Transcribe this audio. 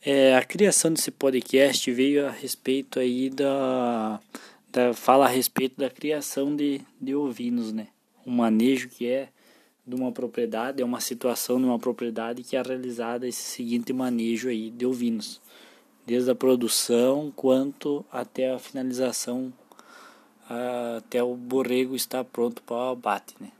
É, a criação desse podcast veio a respeito aí da, da fala a respeito da criação de, de ovinos, né? O manejo que é de uma propriedade, é uma situação de uma propriedade que é realizada esse seguinte manejo aí de ovinos, desde a produção quanto até a finalização, até o borrego estar pronto para o abate, né?